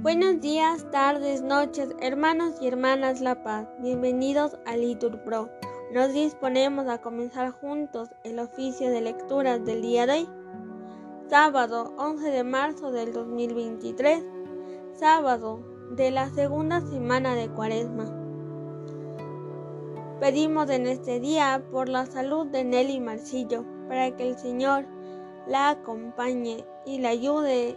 Buenos días, tardes, noches, hermanos y hermanas La Paz. Bienvenidos a Litur Pro. Nos disponemos a comenzar juntos el oficio de lecturas del día de hoy. Sábado 11 de marzo del 2023. Sábado de la segunda semana de Cuaresma. Pedimos en este día por la salud de Nelly Marcillo, para que el Señor la acompañe y la ayude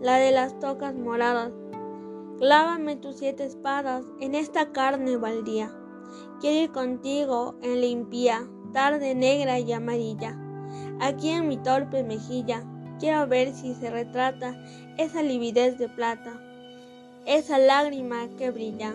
la de las tocas moradas. Clávame tus siete espadas en esta carne baldía. Quiero ir contigo en limpia, tarde negra y amarilla. Aquí en mi torpe mejilla quiero ver si se retrata esa lividez de plata, esa lágrima que brilla.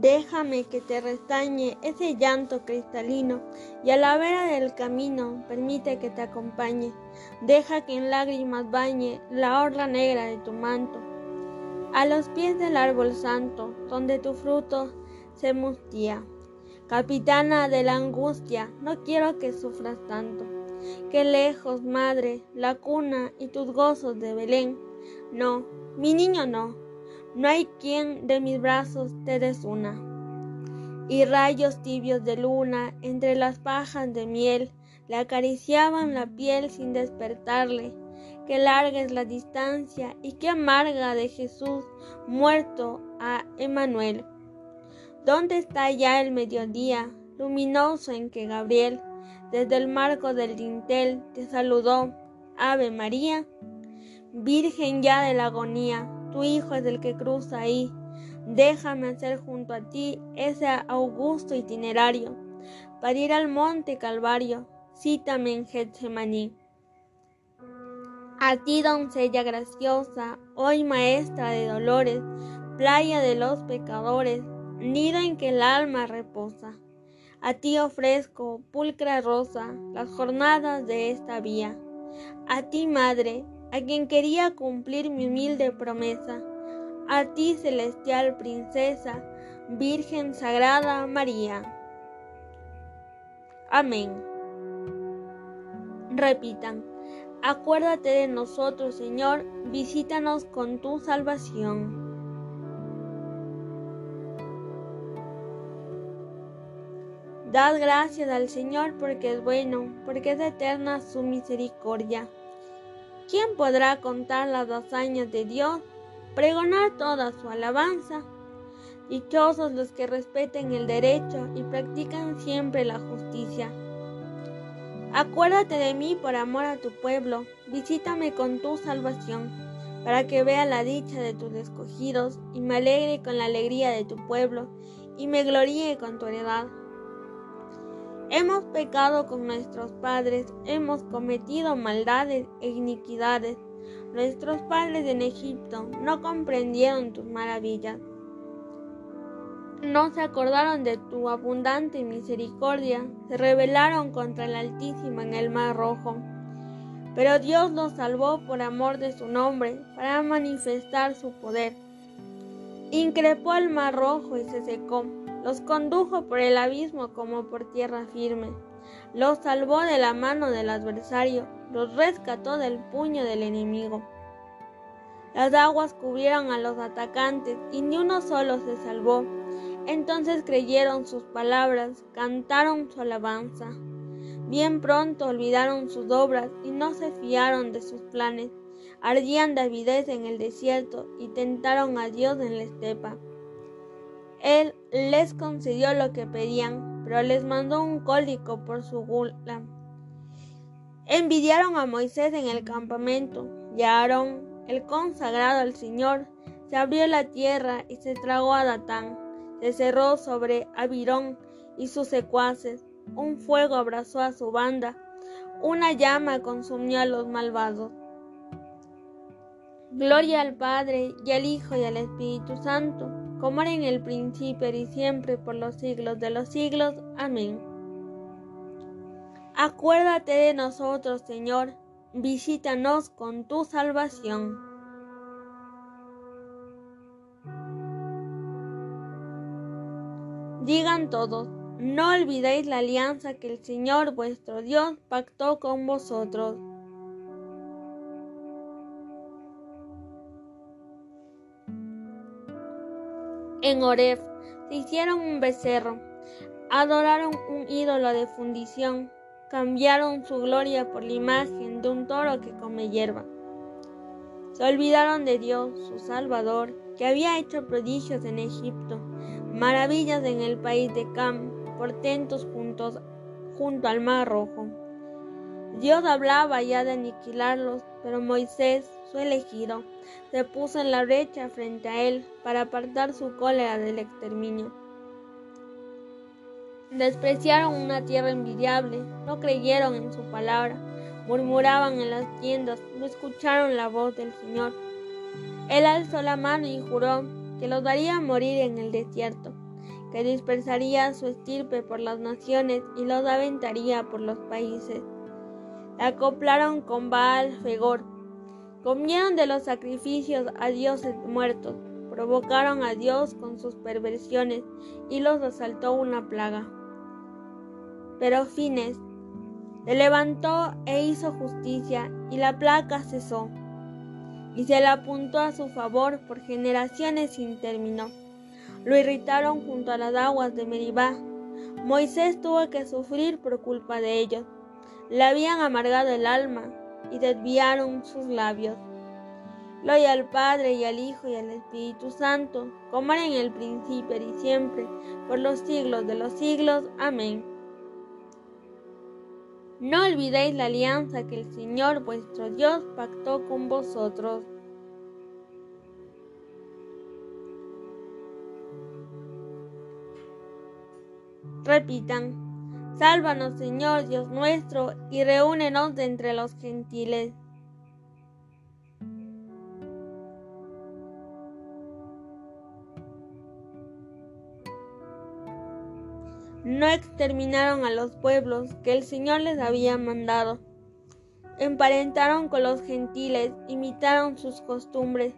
Déjame que te restañe ese llanto cristalino y a la vera del camino permite que te acompañe. Deja que en lágrimas bañe la orla negra de tu manto. A los pies del árbol santo, donde tu fruto se mustía. Capitana de la angustia, no quiero que sufras tanto. Que lejos, madre, la cuna y tus gozos de Belén. No, mi niño no no hay quien de mis brazos te desuna. Y rayos tibios de luna entre las pajas de miel le acariciaban la piel sin despertarle. Qué larga es la distancia y qué amarga de Jesús muerto a Emanuel. ¿Dónde está ya el mediodía luminoso en que Gabriel desde el marco del dintel te saludó? Ave María, Virgen ya de la agonía, tu Hijo es el que cruza ahí. Déjame hacer junto a ti ese augusto itinerario para ir al monte Calvario. Cítame en Getsemaní. A ti, doncella graciosa, hoy maestra de dolores, playa de los pecadores, nido en que el alma reposa. A ti ofrezco, pulcra rosa, las jornadas de esta vía. A ti, madre, a quien quería cumplir mi humilde promesa, a ti celestial princesa, Virgen Sagrada María. Amén. Repitan, acuérdate de nosotros, Señor, visítanos con tu salvación. Dad gracias al Señor porque es bueno, porque es eterna su misericordia. ¿Quién podrá contar las hazañas de Dios, pregonar toda su alabanza? Dichosos los que respeten el derecho y practican siempre la justicia. Acuérdate de mí por amor a tu pueblo, visítame con tu salvación, para que vea la dicha de tus escogidos y me alegre con la alegría de tu pueblo y me gloríe con tu heredad. Hemos pecado con nuestros padres, hemos cometido maldades e iniquidades. Nuestros padres en Egipto no comprendieron tus maravillas. No se acordaron de tu abundante misericordia, se rebelaron contra el Altísimo en el Mar Rojo. Pero Dios los salvó por amor de su nombre, para manifestar su poder. Increpó el Mar Rojo y se secó los condujo por el abismo como por tierra firme. Los salvó de la mano del adversario, los rescató del puño del enemigo. Las aguas cubrieron a los atacantes y ni uno solo se salvó. Entonces creyeron sus palabras, cantaron su alabanza. Bien pronto olvidaron sus obras y no se fiaron de sus planes. Ardían de avidez en el desierto y tentaron a Dios en la estepa. Él les concedió lo que pedían, pero les mandó un cólico por su gula. Envidiaron a Moisés en el campamento, y a Aarón, el consagrado al Señor, se abrió la tierra y se tragó a Datán. Se cerró sobre Abirón y sus secuaces. Un fuego abrazó a su banda, una llama consumió a los malvados. Gloria al Padre, y al Hijo, y al Espíritu Santo, como era en el principio y siempre, por los siglos de los siglos. Amén. Acuérdate de nosotros, Señor, visítanos con tu salvación. Digan todos, no olvidéis la alianza que el Señor vuestro Dios pactó con vosotros. En Oref se hicieron un becerro, adoraron un ídolo de fundición, cambiaron su gloria por la imagen de un toro que come hierba. Se olvidaron de Dios, su Salvador, que había hecho prodigios en Egipto, maravillas en el país de Cam, portentos juntos, junto al mar rojo. Dios hablaba ya de aniquilarlos, pero Moisés, su elegido, se puso en la brecha frente a él para apartar su cólera del exterminio. Despreciaron una tierra envidiable, no creyeron en su palabra, murmuraban en las tiendas, no escucharon la voz del Señor. Él alzó la mano y juró que los daría morir en el desierto, que dispersaría su estirpe por las naciones y los aventaría por los países. acoplaron con Baal Fegor, Comieron de los sacrificios a dioses muertos, provocaron a Dios con sus perversiones y los asaltó una plaga. Pero Fines se levantó e hizo justicia y la plaga cesó y se la apuntó a su favor por generaciones sin término. Lo irritaron junto a las aguas de Meribá. Moisés tuvo que sufrir por culpa de ellos. Le habían amargado el alma y desviaron sus labios. Gloria al Padre y al Hijo y al Espíritu Santo, como era en el principio y siempre, por los siglos de los siglos. Amén. No olvidéis la alianza que el Señor vuestro Dios pactó con vosotros. Repitan. Sálvanos, Señor Dios nuestro, y reúnenos de entre los gentiles. No exterminaron a los pueblos que el Señor les había mandado. Emparentaron con los gentiles, imitaron sus costumbres,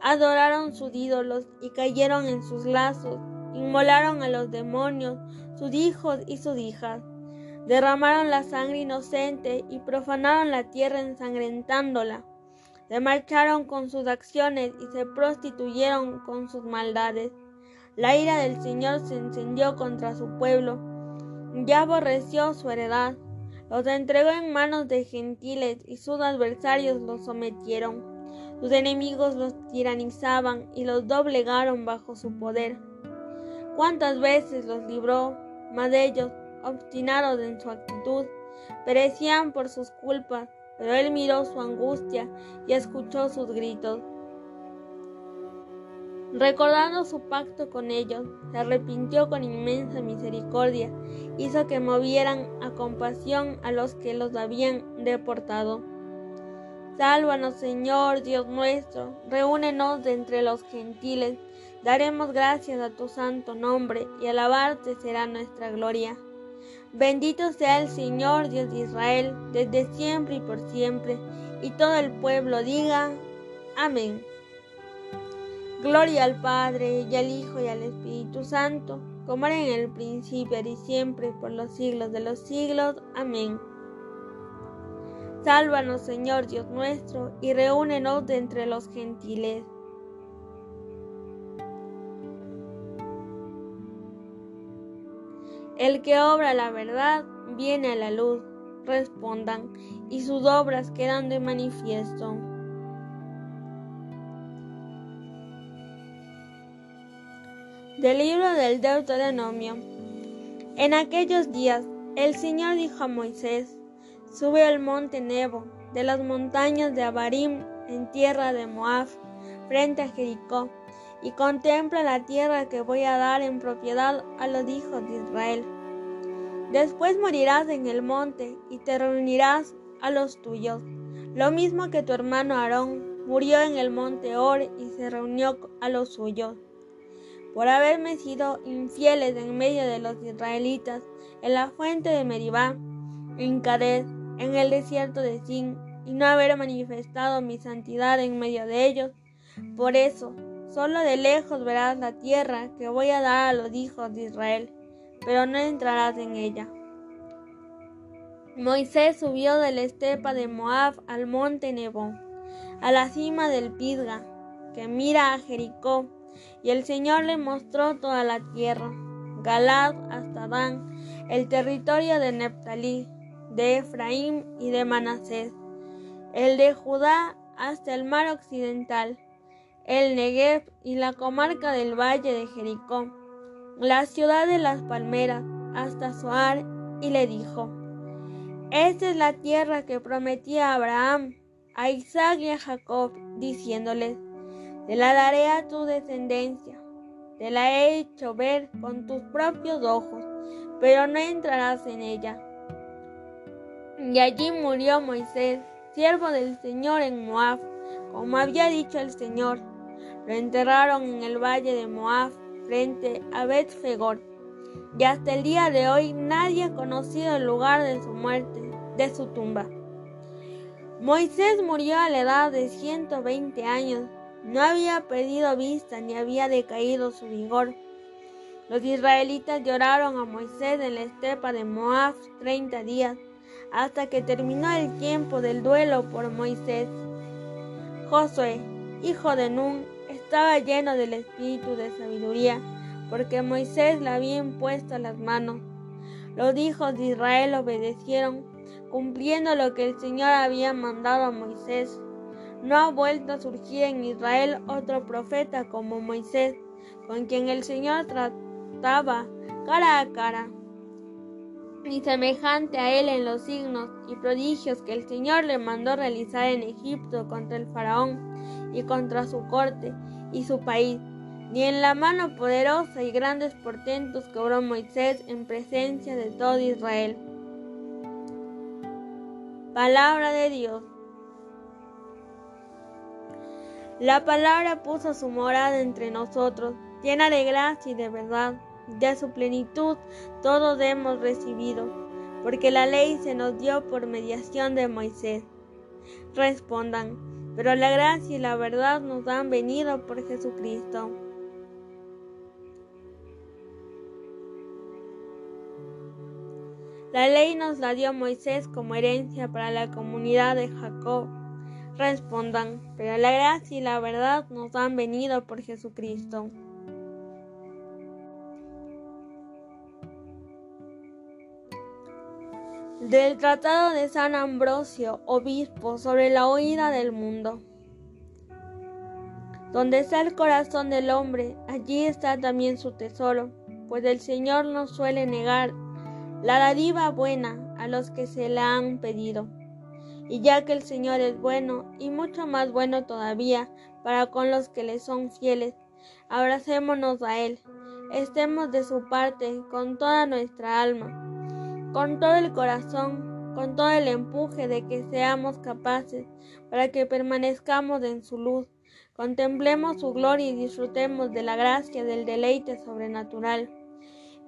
adoraron sus ídolos y cayeron en sus lazos, inmolaron a los demonios, sus hijos y sus hijas. Derramaron la sangre inocente y profanaron la tierra ensangrentándola. Se marcharon con sus acciones y se prostituyeron con sus maldades. La ira del Señor se encendió contra su pueblo. Ya aborreció su heredad. Los entregó en manos de gentiles y sus adversarios los sometieron. Sus enemigos los tiranizaban y los doblegaron bajo su poder. ¿Cuántas veces los libró mas ellos, obstinados en su actitud, perecían por sus culpas, pero él miró su angustia y escuchó sus gritos. Recordando su pacto con ellos, se arrepintió con inmensa misericordia, hizo que movieran a compasión a los que los habían deportado. Sálvanos, Señor Dios nuestro, reúnenos de entre los gentiles Daremos gracias a tu santo nombre y alabarte será nuestra gloria. Bendito sea el Señor Dios de Israel, desde siempre y por siempre. Y todo el pueblo diga, amén. Gloria al Padre, y al Hijo, y al Espíritu Santo, como era en el principio y siempre, por los siglos de los siglos. Amén. Sálvanos, Señor Dios nuestro, y reúnenos de entre los gentiles El que obra la verdad viene a la luz, respondan, y sus obras quedan de manifiesto. Del libro del Deuteronomio. En aquellos días el Señor dijo a Moisés, sube al monte Nebo, de las montañas de Abarim, en tierra de Moab, frente a Jericó y contempla la tierra que voy a dar en propiedad a los hijos de Israel. Después morirás en el monte y te reunirás a los tuyos, lo mismo que tu hermano Aarón murió en el monte Or y se reunió a los suyos. Por haberme sido infieles en medio de los israelitas, en la fuente de Meribá, en Kadesh, en el desierto de Sin, y no haber manifestado mi santidad en medio de ellos. Por eso, solo de lejos verás la tierra que voy a dar a los hijos de Israel, pero no entrarás en ella. Moisés subió de la estepa de Moab al monte Nebo, a la cima del Pisga, que mira a Jericó, y el Señor le mostró toda la tierra, Galad hasta Dan, el territorio de Neptalí, de Efraín y de Manasés el de Judá hasta el mar occidental, el Negev y la comarca del valle de Jericó, la ciudad de las palmeras, hasta Zoar, y le dijo, Esta es la tierra que prometí a Abraham, a Isaac y a Jacob, diciéndoles, Te la daré a tu descendencia, te la he hecho ver con tus propios ojos, pero no entrarás en ella. Y allí murió Moisés siervo del Señor en Moab, como había dicho el Señor. Lo enterraron en el valle de Moab, frente a Bet-Fegor. Y hasta el día de hoy nadie ha conocido el lugar de su muerte, de su tumba. Moisés murió a la edad de 120 años. No había perdido vista ni había decaído su vigor. Los israelitas lloraron a Moisés en la estepa de Moab 30 días hasta que terminó el tiempo del duelo por Moisés. Josué, hijo de Nun, estaba lleno del espíritu de sabiduría, porque Moisés le había impuesto las manos. Los hijos de Israel obedecieron, cumpliendo lo que el Señor había mandado a Moisés. No ha vuelto a surgir en Israel otro profeta como Moisés, con quien el Señor trataba cara a cara ni semejante a él en los signos y prodigios que el Señor le mandó realizar en Egipto contra el faraón y contra su corte y su país, ni en la mano poderosa y grandes portentos que obró Moisés en presencia de todo Israel. Palabra de Dios. La palabra puso su morada entre nosotros, llena de gracia y de verdad de su plenitud todos hemos recibido, porque la ley se nos dio por mediación de Moisés. Respondan, pero la gracia y la verdad nos han venido por Jesucristo. La ley nos la dio Moisés como herencia para la comunidad de Jacob. Respondan, pero la gracia y la verdad nos han venido por Jesucristo. Del Tratado de San Ambrosio, obispo, sobre la oída del mundo. Donde está el corazón del hombre, allí está también su tesoro, pues el Señor no suele negar la dádiva buena a los que se la han pedido. Y ya que el Señor es bueno, y mucho más bueno todavía para con los que le son fieles, abracémonos a Él, estemos de su parte con toda nuestra alma con todo el corazón, con todo el empuje de que seamos capaces, para que permanezcamos en su luz, contemplemos su gloria y disfrutemos de la gracia del deleite sobrenatural.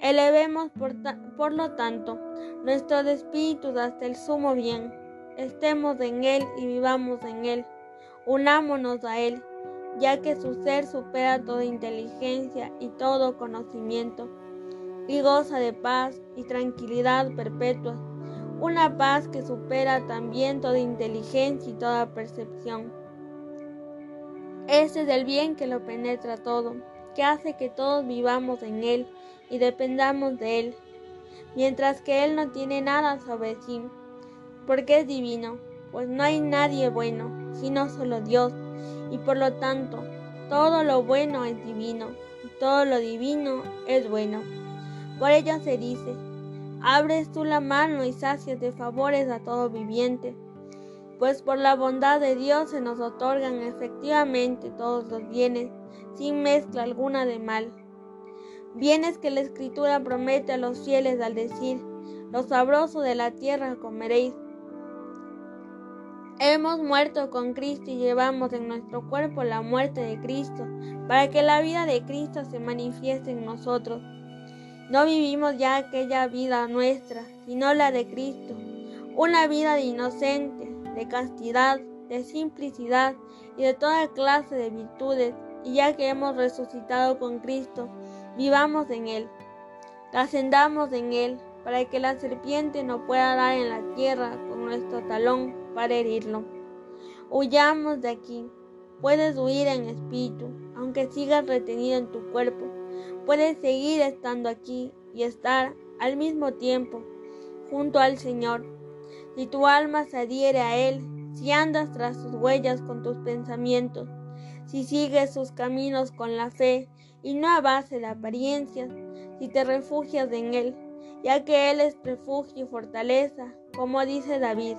Elevemos por, lo tanto nuestros espíritus hasta el sumo bien, estemos en Él y vivamos en Él, unámonos a Él, ya que su ser supera toda inteligencia y todo conocimiento y goza de paz y tranquilidad perpetua, una paz que supera también toda inteligencia y toda percepción. Ese es el bien que lo penetra todo, que hace que todos vivamos en Él y dependamos de Él, mientras que Él no tiene nada sobre sí, porque es divino, pues no hay nadie bueno, sino solo Dios, y por lo tanto, todo lo bueno es divino, y todo lo divino es bueno. Por ello se dice, abres tú la mano y sacias de favores a todo viviente, pues por la bondad de Dios se nos otorgan efectivamente todos los bienes, sin mezcla alguna de mal. Bienes que la Escritura promete a los fieles al decir, lo sabroso de la tierra comeréis. Hemos muerto con Cristo y llevamos en nuestro cuerpo la muerte de Cristo, para que la vida de Cristo se manifieste en nosotros. No vivimos ya aquella vida nuestra, sino la de Cristo, una vida de inocente, de castidad, de simplicidad y de toda clase de virtudes, y ya que hemos resucitado con Cristo, vivamos en Él, ascendamos en Él, para que la serpiente no pueda dar en la tierra con nuestro talón para herirlo. Huyamos de aquí. Puedes huir en espíritu, aunque sigas retenido en tu cuerpo. Puedes seguir estando aquí y estar al mismo tiempo junto al Señor. Si tu alma se adhiere a Él, si andas tras sus huellas con tus pensamientos, si sigues sus caminos con la fe y no a base de apariencias, si te refugias en Él, ya que Él es refugio y fortaleza, como dice David.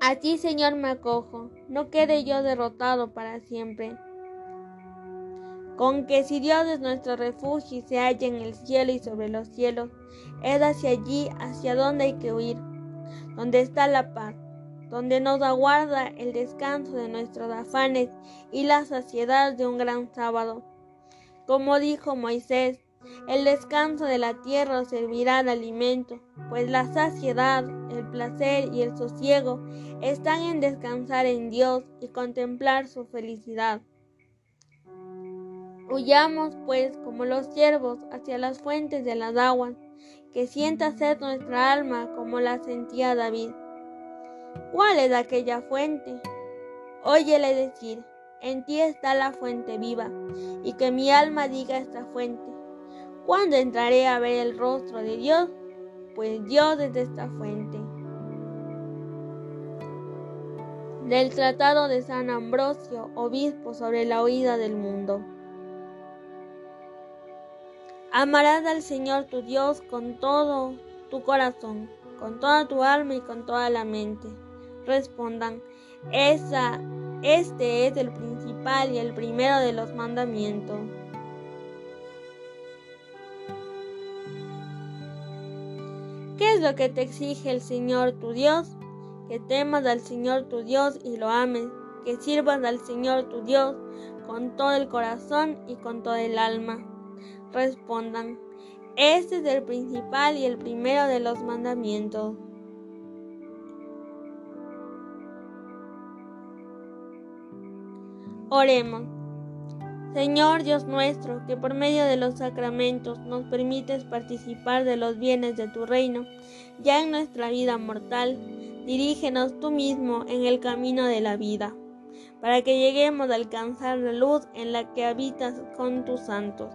A ti, Señor, me acojo, no quede yo derrotado para siempre. Con que si Dios es nuestro refugio y se halla en el cielo y sobre los cielos, es hacia allí hacia donde hay que huir, donde está la paz, donde nos aguarda el descanso de nuestros afanes y la saciedad de un gran sábado. Como dijo Moisés, el descanso de la tierra servirá de alimento, pues la saciedad, el placer y el sosiego están en descansar en Dios y contemplar su felicidad. Huyamos, pues, como los ciervos, hacia las fuentes de las aguas, que sienta sed nuestra alma como la sentía David. ¿Cuál es aquella fuente? Óyele decir, en ti está la fuente viva, y que mi alma diga esta fuente ¿Cuándo entraré a ver el rostro de Dios? Pues Dios es esta fuente. Del Tratado de San Ambrosio, obispo sobre la oída del mundo. Amarás al Señor tu Dios con todo tu corazón, con toda tu alma y con toda la mente. Respondan, esa, este es el principal y el primero de los mandamientos. ¿Qué es lo que te exige el Señor tu Dios? Que temas al Señor tu Dios y lo ames, que sirvas al Señor tu Dios con todo el corazón y con todo el alma. Respondan, este es el principal y el primero de los mandamientos. Oremos. Señor Dios nuestro, que por medio de los sacramentos nos permites participar de los bienes de tu reino, ya en nuestra vida mortal, dirígenos tú mismo en el camino de la vida, para que lleguemos a alcanzar la luz en la que habitas con tus santos.